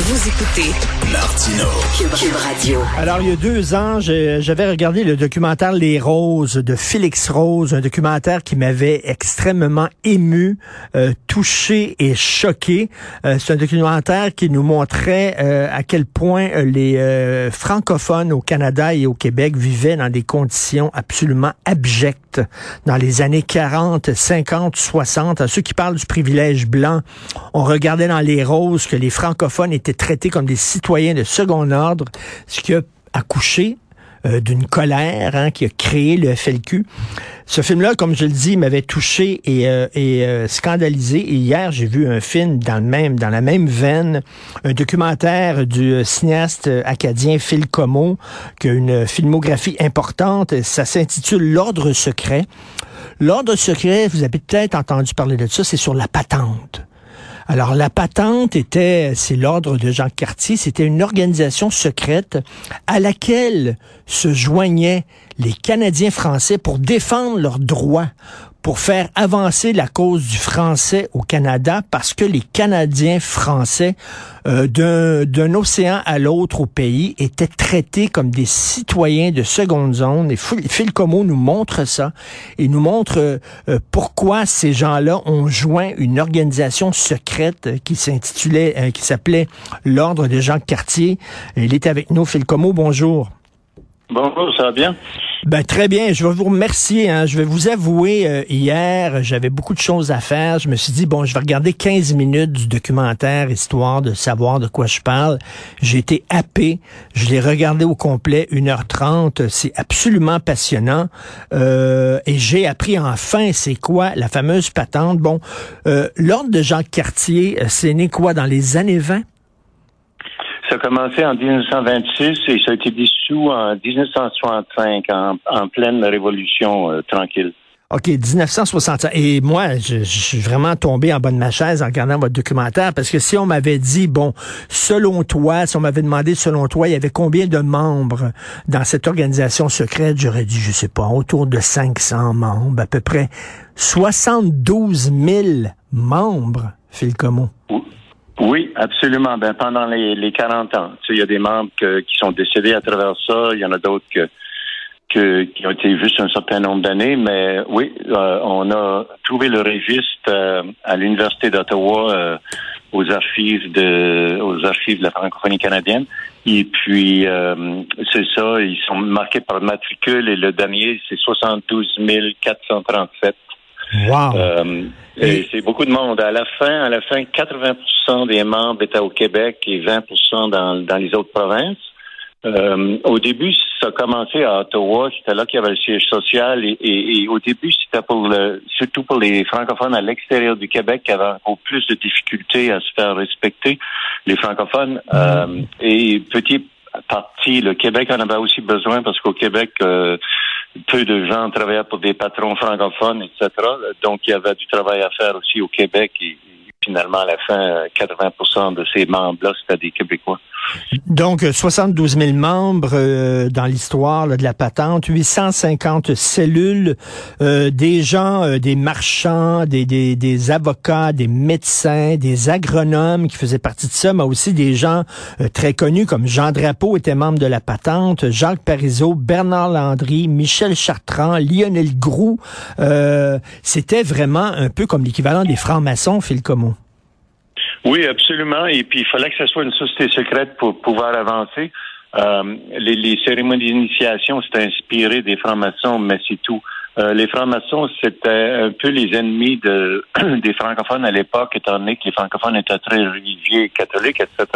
Vous écoutez Martino. Cube, Radio. Alors, il y a deux ans, j'avais regardé le documentaire Les Roses de Félix Rose, un documentaire qui m'avait extrêmement ému, euh, touché et choqué. Euh, C'est un documentaire qui nous montrait euh, à quel point euh, les euh, francophones au Canada et au Québec vivaient dans des conditions absolument abjectes dans les années 40, 50, 60. À ceux qui parlent du privilège blanc, on regardait dans Les Roses que les francophones étaient traités comme des citoyens de second ordre, ce qui a accouché euh, d'une colère hein, qui a créé le FLQ. Ce film-là, comme je le dis, m'avait touché et, euh, et euh, scandalisé. Et hier, j'ai vu un film dans le même, dans la même veine, un documentaire du cinéaste acadien Phil Como, qui a une filmographie importante. Ça s'intitule L'ordre secret. L'ordre secret, vous avez peut-être entendu parler de ça, c'est sur la patente. Alors, la patente était, c'est l'ordre de Jean Cartier, c'était une organisation secrète à laquelle se joignaient les Canadiens français pour défendre leurs droits, pour faire avancer la cause du français au Canada, parce que les Canadiens français, euh, d'un océan à l'autre au pays, étaient traités comme des citoyens de seconde zone. Et Phil Como nous montre ça, et nous montre euh, pourquoi ces gens-là ont joint une organisation secrète qui s'intitulait, euh, qui s'appelait l'Ordre de Jean Cartier. Il est avec nous, Phil Como, bonjour. Bonjour, ça va bien? Ben, très bien. Je vais vous remercier. Hein. Je vais vous avouer, euh, hier, j'avais beaucoup de choses à faire. Je me suis dit, bon, je vais regarder 15 minutes du documentaire, histoire de savoir de quoi je parle. J'ai été happé. Je l'ai regardé au complet, 1h30. C'est absolument passionnant. Euh, et j'ai appris enfin c'est quoi la fameuse patente. Bon, euh, l'ordre de Jean Cartier, c'est né quoi dans les années 20? Ça a commencé en 1926 et ça a été dissous en 1965, en, en pleine révolution euh, tranquille. OK, 1965. Et moi, je, je, suis vraiment tombé en bas de ma chaise en regardant votre documentaire parce que si on m'avait dit, bon, selon toi, si on m'avait demandé selon toi, il y avait combien de membres dans cette organisation secrète, j'aurais dit, je sais pas, autour de 500 membres, à peu près 72 000 membres, Phil Como. Oui, absolument. Ben, pendant les, les 40 ans, tu sais, il y a des membres que, qui sont décédés à travers ça. Il y en a d'autres que, que, qui ont été juste un certain nombre d'années. Mais oui, euh, on a trouvé le registre euh, à l'Université d'Ottawa euh, aux archives de aux archives de la francophonie canadienne. Et puis, c'est ça, ils sont marqués par le matricule et le dernier, c'est 72 437. Wow. Euh, et, et c'est beaucoup de monde. À la fin, à la fin, 80 des membres étaient au Québec et 20 dans, dans les autres provinces. Euh, au début, ça a commencé à Ottawa. C'était là qu'il y avait le siège social. Et, et, et au début, c'était pour le, surtout pour les francophones à l'extérieur du Québec qui avaient encore plus de difficultés à se faire respecter, les francophones. Euh, et petit partie, le Québec en avait aussi besoin parce qu'au Québec, euh, peu de gens travaillaient pour des patrons francophones, etc. Donc, il y avait du travail à faire aussi au Québec et, finalement, à la fin, 80% de ces membres-là, c'était des Québécois. Donc, 72 000 membres euh, dans l'histoire de la patente, 850 cellules, euh, des gens, euh, des marchands, des, des, avocats, des médecins, des agronomes qui faisaient partie de ça, mais aussi des gens euh, très connus comme Jean Drapeau était membre de la patente, Jacques Parizeau, Bernard Landry, Michel Chartrand, Lionel Groux. Euh, C'était vraiment un peu comme l'équivalent des francs-maçons, Phil Como. Oui, absolument. Et puis, il fallait que ce soit une société secrète pour pouvoir avancer. Euh, les, les, cérémonies d'initiation, c'était inspiré des francs-maçons, mais c'est tout. Euh, les francs-maçons, c'était un peu les ennemis de, des francophones à l'époque, étant donné que les francophones étaient très religieux, catholiques, etc.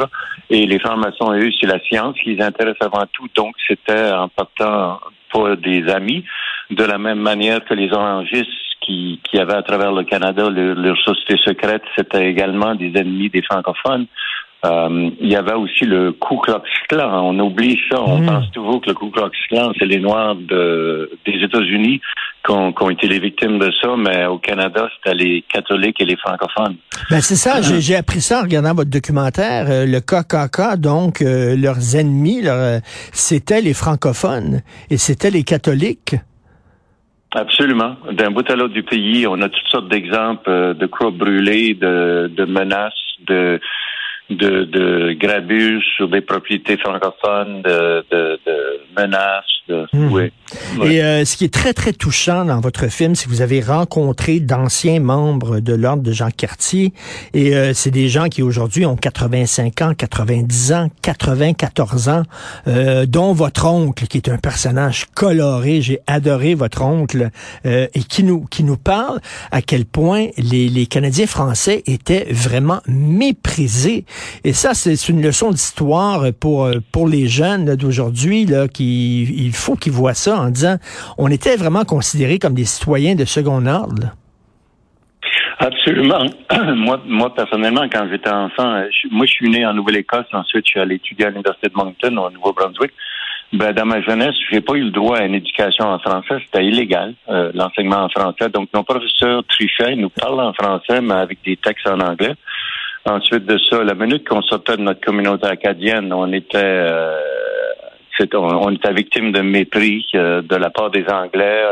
Et les francs-maçons, eux, c'est la science qui les intéresse avant tout. Donc, c'était en partant pour des amis, de la même manière que les orangistes qui, qui avaient à travers le Canada leur, leur société secrète, c'était également des ennemis des francophones. Euh, il y avait aussi le Ku Klux Klan. On oublie ça. On Mm. pense toujours que le Ku Klux Klan, c'est les Noirs de, des États-Unis qui ont, qui ont été les victimes de ça, mais au Canada, c'était les catholiques et les francophones. Ben c'est ça, j'ai j'ai appris ça en regardant votre documentaire. Euh, le KKK, donc, euh, leurs ennemis, leur, euh, c'était les francophones et c'était les catholiques. Absolument. D'un bout à l'autre du pays, on a toutes sortes d'exemples euh, de croix brûlées, de, de menaces, de de, de grabuge sur des propriétés francophones, de, de, de menaces. De, hmm. oui, Et euh, ce qui est très, très touchant dans votre film, c'est que vous avez rencontré d'anciens membres de l'Ordre de Jean Cartier. Et euh, c'est des gens qui aujourd'hui ont 85 ans, 90 ans, 94 ans, euh, dont votre oncle, qui est un personnage coloré. J'ai adoré votre oncle, et qui nous, qui nous parle à quel point les, les Canadiens français étaient vraiment méprisés et ça, c'est une leçon d'histoire pour, pour les jeunes d'aujourd'hui, là, qui, il faut qu'ils voient ça en disant, on était vraiment considérés comme des citoyens de second ordre. Absolument. moi, moi, personnellement, quand j'étais enfant, moi, je suis né en Nouvelle-Écosse. Ensuite, je suis allé étudier à l'Université de Moncton, au Nouveau-Brunswick. Ben, dans ma jeunesse, j'ai pas eu le droit à une éducation en français. C'était illégal, euh, l'enseignement en français. Donc, nos professeurs trichaient, nous parlent en français, mais avec des textes en anglais. Ensuite de ça, la minute qu'on sortait de notre communauté acadienne, on était euh, on, était victime de mépris euh, de la part des Anglais.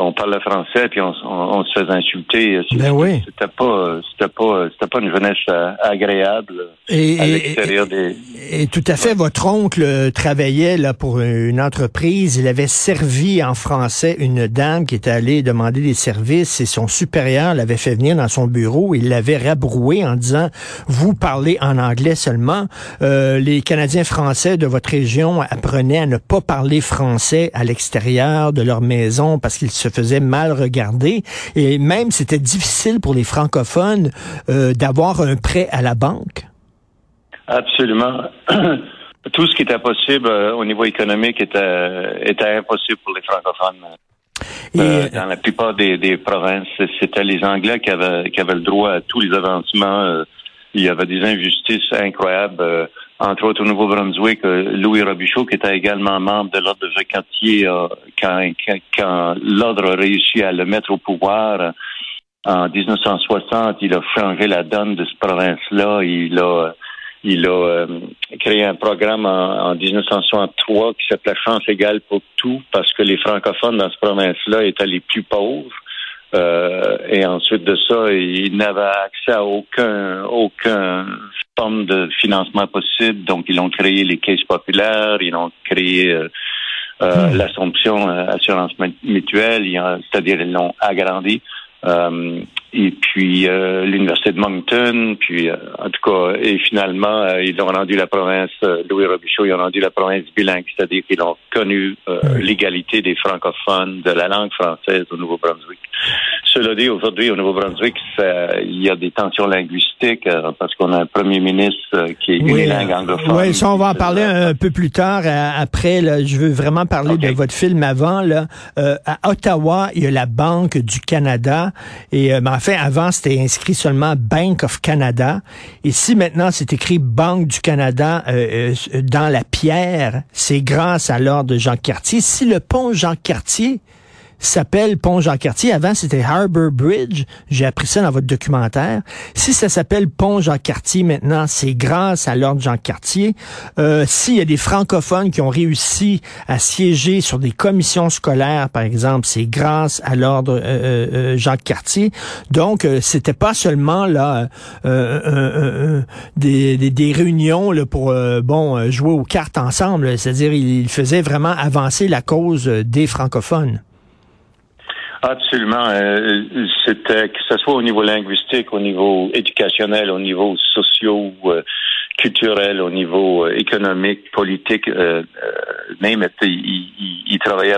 Euh, on parlait français puis on, se faisait insulter. Ben oui. C'était pas, c'était pas, c'était pas une jeunesse euh, agréable et, à l'extérieur des. Et tout à fait, votre oncle travaillait là pour une entreprise. Il avait servi en français une dame qui était allée demander des services et son supérieur l'avait fait venir dans son bureau. Il l'avait rabroué en disant vous parlez en anglais seulement. Euh, les Canadiens français de votre région apprenaient à ne pas parler français à l'extérieur de leur maison parce qu'ils se faisait mal regarder. Et même, c'était difficile pour les francophones euh, d'avoir un prêt à la banque. Absolument. Tout ce qui était possible euh, au niveau économique était, était impossible pour les francophones. Euh, dans la plupart des, des provinces, c'était les Anglais qui avaient, qui avaient le droit à tous les avancements. il y avait des injustices incroyables entre autres au Nouveau-Brunswick, euh, Louis Robichaud, qui était également membre de l'Ordre de Jacques euh, quand, quand, l'Ordre a réussi à le mettre au pouvoir euh, en 1960, il a changé la donne de cette province-là. Il a il a créé un programme en, en 1963 qui s'appelait Chance égale pour tout, parce que les francophones dans cette province-là étaient les plus pauvres. Euh, et ensuite de ça, ils n'avaient accès à aucun, aucun forme de financement possible. Donc, ils ont créé les caisses populaires, ils ont créé euh, euh hmm. l'Assomption euh, Assurance Mutuelle, c'est-à-dire ils l'ont agrandi. Euh, et puis euh, l'université de Moncton, puis euh, en tout cas, et finalement, euh, ils ont rendu la province, Louis Robichaud, ils ont rendu la province bilingue, c'est-à-dire qu'ils ont connu l'égalité des francophones de la langue française au Nouveau-Brunswick. Cela dit, aujourd'hui, au Nouveau-Brunswick, il y a des tensions linguistiques parce qu'on a un premier ministre qui est unilingue anglophone. Oui, ça, on va en parler un peu plus tard. après, là, je veux vraiment parler de votre film avant. Là. à Ottawa, il y a la Banque du Canada. Et fait, avant, c'était inscrit seulement Bank of Canada. Et si maintenant c'est écrit Banque du Canada euh, euh, dans la pierre, c'est grâce à l'ordre de Jean Cartier. Si le pont Jean Cartier s'appelle Pont Jean-Cartier. Avant, c'était Harbor Bridge. J'ai appris ça dans votre documentaire. Si ça s'appelle Pont Jean-Cartier maintenant, c'est grâce à l'ordre Jean-Cartier. Euh, S'il y a des francophones qui ont réussi à siéger sur des commissions scolaires, par exemple, c'est grâce à l'ordre euh, euh, euh Jean-Cartier. Donc, euh, c'était pas seulement là des, des, des, réunions là, pour bon jouer aux cartes ensemble. C'est-à-dire, il faisait vraiment avancer la cause des francophones. Absolument. Euh, c'était que ce soit au niveau linguistique, au niveau éducationnel, au niveau socio euh, culturel, au niveau euh, économique, politique, même il, il, travaillait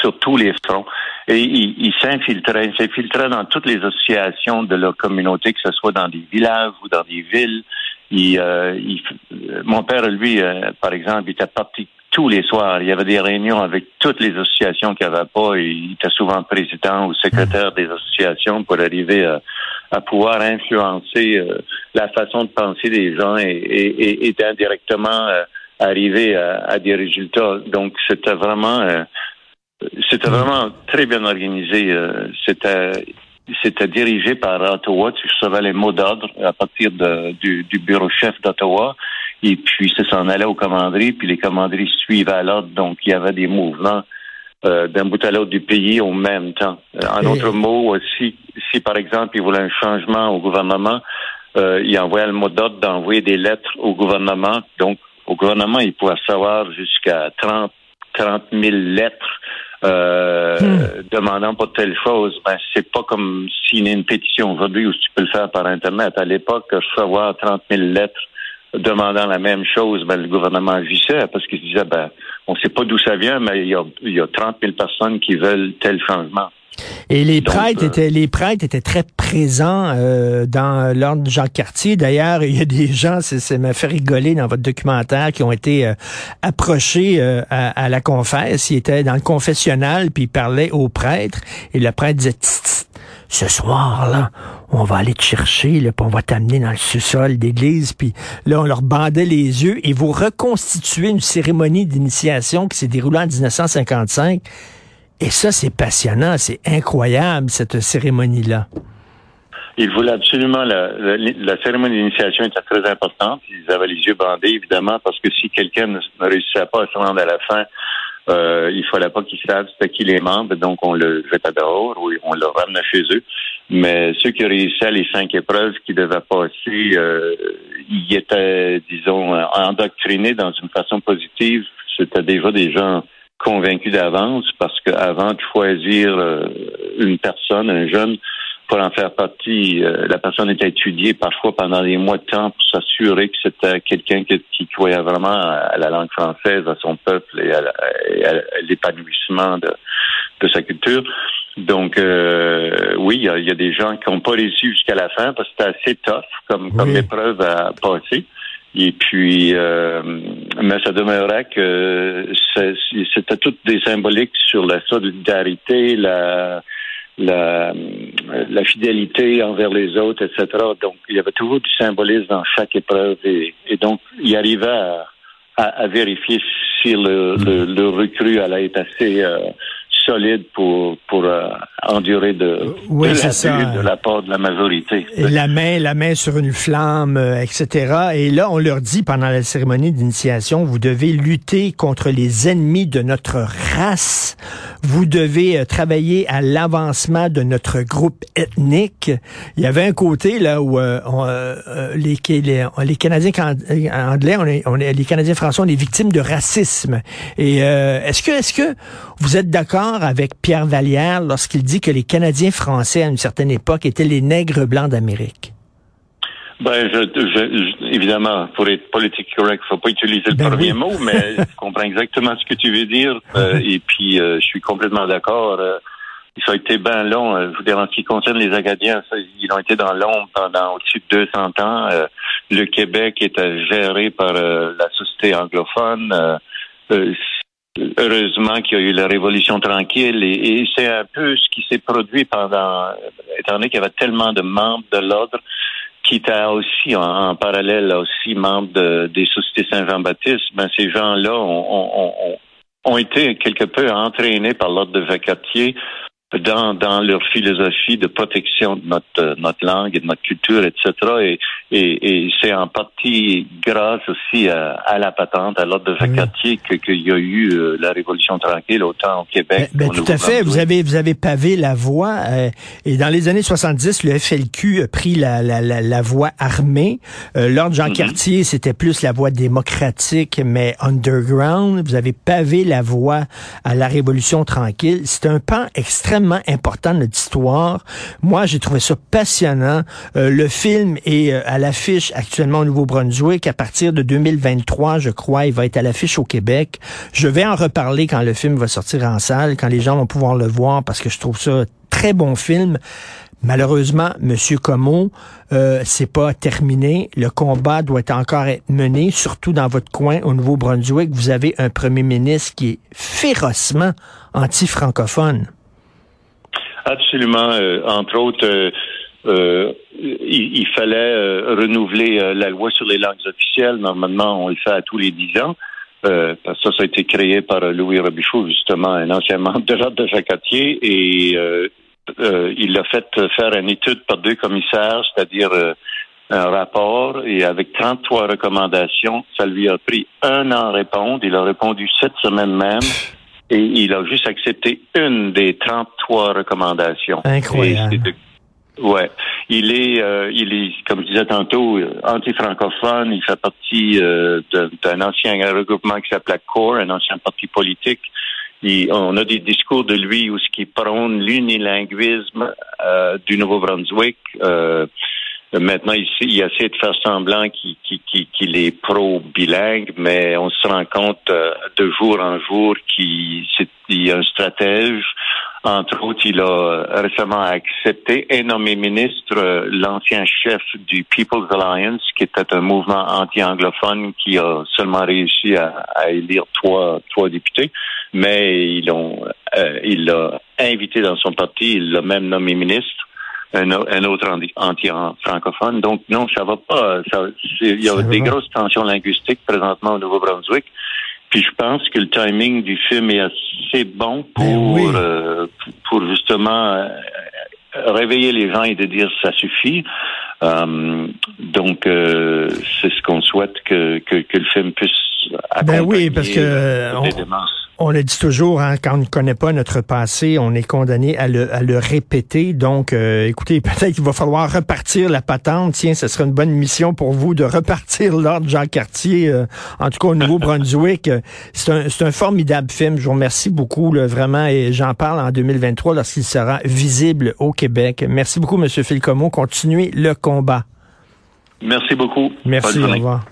sur tous les fronts et il, il s'infiltrait, il s'infiltrait dans toutes les associations de la communauté, que ce soit dans des villages ou dans des villes. Il, mon père, lui, par exemple, était parti tous les soirs. Il y avait des réunions avec toutes les associations qu'il n'y avait pas. Il était souvent président ou secrétaire des associations pour arriver à, pouvoir influencer euh, la façon de penser des gens et, et, et indirectement euh, arriver à, des résultats. Donc, c'était vraiment, euh, c'était vraiment très bien organisé. c'était c'était dirigé par Ottawa. Tu recevais les mots d'ordre à partir de, du, du bureau chef d'Ottawa. Et puis, ça s'en allait aux commanderies, puis les commanderies suivaient à l'ordre. Donc, il y avait des mouvements d'un bout à l'autre du pays au même temps. En d'autres mots, si, si par exemple il voulait un changement au gouvernement, il envoyait le mot d'ordre d'envoyer des lettres au gouvernement. Donc, au gouvernement, il pouvait savoir jusqu'à 30, 30 000 lettres euh, hmm. demandant pas telle chose, ben c'est pas comme a une pétition aujourd'hui où tu peux le faire par Internet. À l'époque, recevoir 30 000 lettres demandant la même chose, ben, le gouvernement agissait parce qu'il disait, ben, on sait pas d'où ça vient, mais il y a, il y a 30 000 personnes qui veulent tel changement. Et les prêtres euh, étaient les prêtres étaient très présents euh, dans l'ordre Jacques Cartier. D'ailleurs, il y a des gens, ça m'a fait rigoler dans votre documentaire, qui ont été euh, approchés à, la confesse. Ils étaient dans le confessionnal, puis ils parlaient aux prêtres, et le prêtre disait ce soir-là, on va aller te chercher, là, puis on va t'amener dans le sous-sol d'église, puis là, on leur bandait les yeux, et vous reconstituez une cérémonie d'initiation qui s'est déroulée en 1955 et ça, c'est passionnant, c'est incroyable, cette cérémonie-là. Ils voulaient absolument la, la, cérémonie d'initiation était très importante. Ils avaient les yeux bandés, évidemment, parce que si quelqu'un ne, réussissait pas à se rendre à la fin, euh, il fallait pas qu'ils savent c'était qui les membres, donc on le jetait dehors ou on le ramenait chez eux. Mais ceux qui réussissaient les cinq épreuves qui devaient passer, euh, ils étaient, disons, endoctrinés dans une façon positive. C'était déjà des gens convaincu d'avance parce qu'avant de choisir euh, une personne, un jeune, pour en faire partie, euh, la personne était étudiée parfois pendant des mois de temps pour s'assurer que c'était quelqu'un qui, qui, croyait vraiment à la langue française, à son peuple et à, l'épanouissement de, de, sa culture. Donc, euh, oui, il y, a, des gens qui n'ont pas réussi jusqu'à la fin parce que c'était assez tough comme, comme épreuve à passer. Et puis, euh, mais ça demeurait que c'était toutes des symboliques sur la solidarité, la, la, la fidélité envers les autres, etc. Donc, il y avait toujours du symbolisme dans chaque épreuve et, donc, il arrivait à, à, vérifier si le, le, le, recrue allait être assez euh, solide pour pour euh, endurer de, oui, de, la, part de la majorité. La main, la main sur une flamme, euh, etc. Et là, on leur dit pendant la cérémonie d'initiation, vous devez lutter contre les ennemis de notre race. Vous devez euh, travailler à l'avancement de notre groupe ethnique. Il y avait un côté là où les, les, les, Canadiens anglais, on est, on est, les Canadiens français, on est victimes de racisme. Et est-ce que, est-ce que vous êtes d'accord avec Pierre Vallière lorsqu'il dit que les Canadiens français, à une certaine époque, étaient les nègres blancs d'Amérique? Ben, je, évidemment, pour être politique correct, faut pas utiliser le ben premier mot, mais je comprends exactement ce que tu veux dire. Euh, et puis, euh, je suis complètement d'accord. Euh, ça a été bien long. je veux dire, en ce qui concerne les Acadiens, ils ont été dans l'ombre pendant au-dessus de 200 ans. le Québec était géré par la société anglophone heureusement qu'il y a eu la révolution tranquille et, c'est un peu ce qui s'est produit pendant, étant donné qu'il y avait tellement de membres de l'ordre qui étaient aussi en, parallèle aussi membres des sociétés Saint-Jean-Baptiste, ben ces gens-là ont, ont, été quelque peu entraînés par l'ordre de Vacatier dans, dans leur philosophie de protection de notre, euh, notre langue et de notre culture, etc. Et, et, et c'est en partie grâce aussi à, à la patente, à l'ordre de Vacatier, que qu'il y a eu euh, la Révolution tranquille autant au Québec. Ben, ben tout à fait. Vous avez vous avez pavé la voie. Euh, et dans les années 70, le FLQ a pris la, la, la, la voie armée. l'ordre Jean mhm. Cartier, c'était plus la voie démocratique, mais underground. Vous avez pavé la voie à la Révolution tranquille. C'est un pan extrêmement important de notre histoire. Moi, j'ai trouvé ça passionnant. Euh, le film est euh, à l'affiche actuellement au Nouveau-Brunswick. À partir de 2023, je crois, il va être à l'affiche au Québec. Je vais en reparler quand le film va sortir en salle, quand les gens vont pouvoir le voir, parce que je trouve ça très bon film. Malheureusement, Monsieur Como, euh, c'est pas terminé. Le combat doit encore être mené, surtout dans votre coin au Nouveau-Brunswick. Vous avez un premier ministre qui est férocement anti-francophone. Absolument. Euh, entre autres, euh, euh, il, fallait renouveler la loi sur les langues officielles. Normalement, on le fait à tous les dix ans. parce que ça, ça a été créé par Louis Robichaud, justement, un ancien membre de l'ordre de et il a fait faire une étude par deux commissaires, c'est-à-dire un rapport, et avec 33 recommandations, ça lui a pris un an à répondre. Il a répondu cette semaine même. et il a juste accepté une des 33 recommandations. Incroyable. Ouais, il est, euh, il est, comme je disais tantôt, anti-francophone. Il fait partie euh, d'un ancien regroupement qui s'appelait CORE, un ancien parti politique. on a des discours de lui où ce qui prône l'unilinguisme euh, du Nouveau-Brunswick. Euh, Maintenant, ici, il essaie de faire semblant qu'il est pro-bilingue, mais on se rend compte euh, de jour en jour qu'il est un stratège. Entre autres, il a récemment accepté et nommé ministre euh, l'ancien chef du People's Alliance, qui était un mouvement anti-anglophone qui a seulement réussi à, élire trois, trois députés, mais euh, il l'a invité dans son parti, il l'a même nommé ministre un, autre anti-francophone. Donc non, ça va pas. il y a des grosses tensions linguistiques présentement au Nouveau-Brunswick. Puis je pense que le timing du film est assez bon ben pour euh, pour justement euh, réveiller les gens et de dire ça suffit. Euh, donc c'est ce qu'on souhaite que, que, que le film puisse ben oui, parce que on, le dit toujours, hein, quand on ne connaît pas notre passé, on est condamné à le, à le répéter. Donc, euh, écoutez, peut-être qu'il va falloir repartir la patente. Tiens, ce serait une bonne mission pour vous de repartir l'ordre Jean Cartier, euh, en tout cas au Nouveau-Brunswick. C'est un, un, formidable film. Je vous remercie beaucoup, là, vraiment, et j'en parle en 2023 lorsqu'il sera visible au Québec. Merci beaucoup, Monsieur Philcomo. Continuez le combat. Merci beaucoup. Merci, au revoir.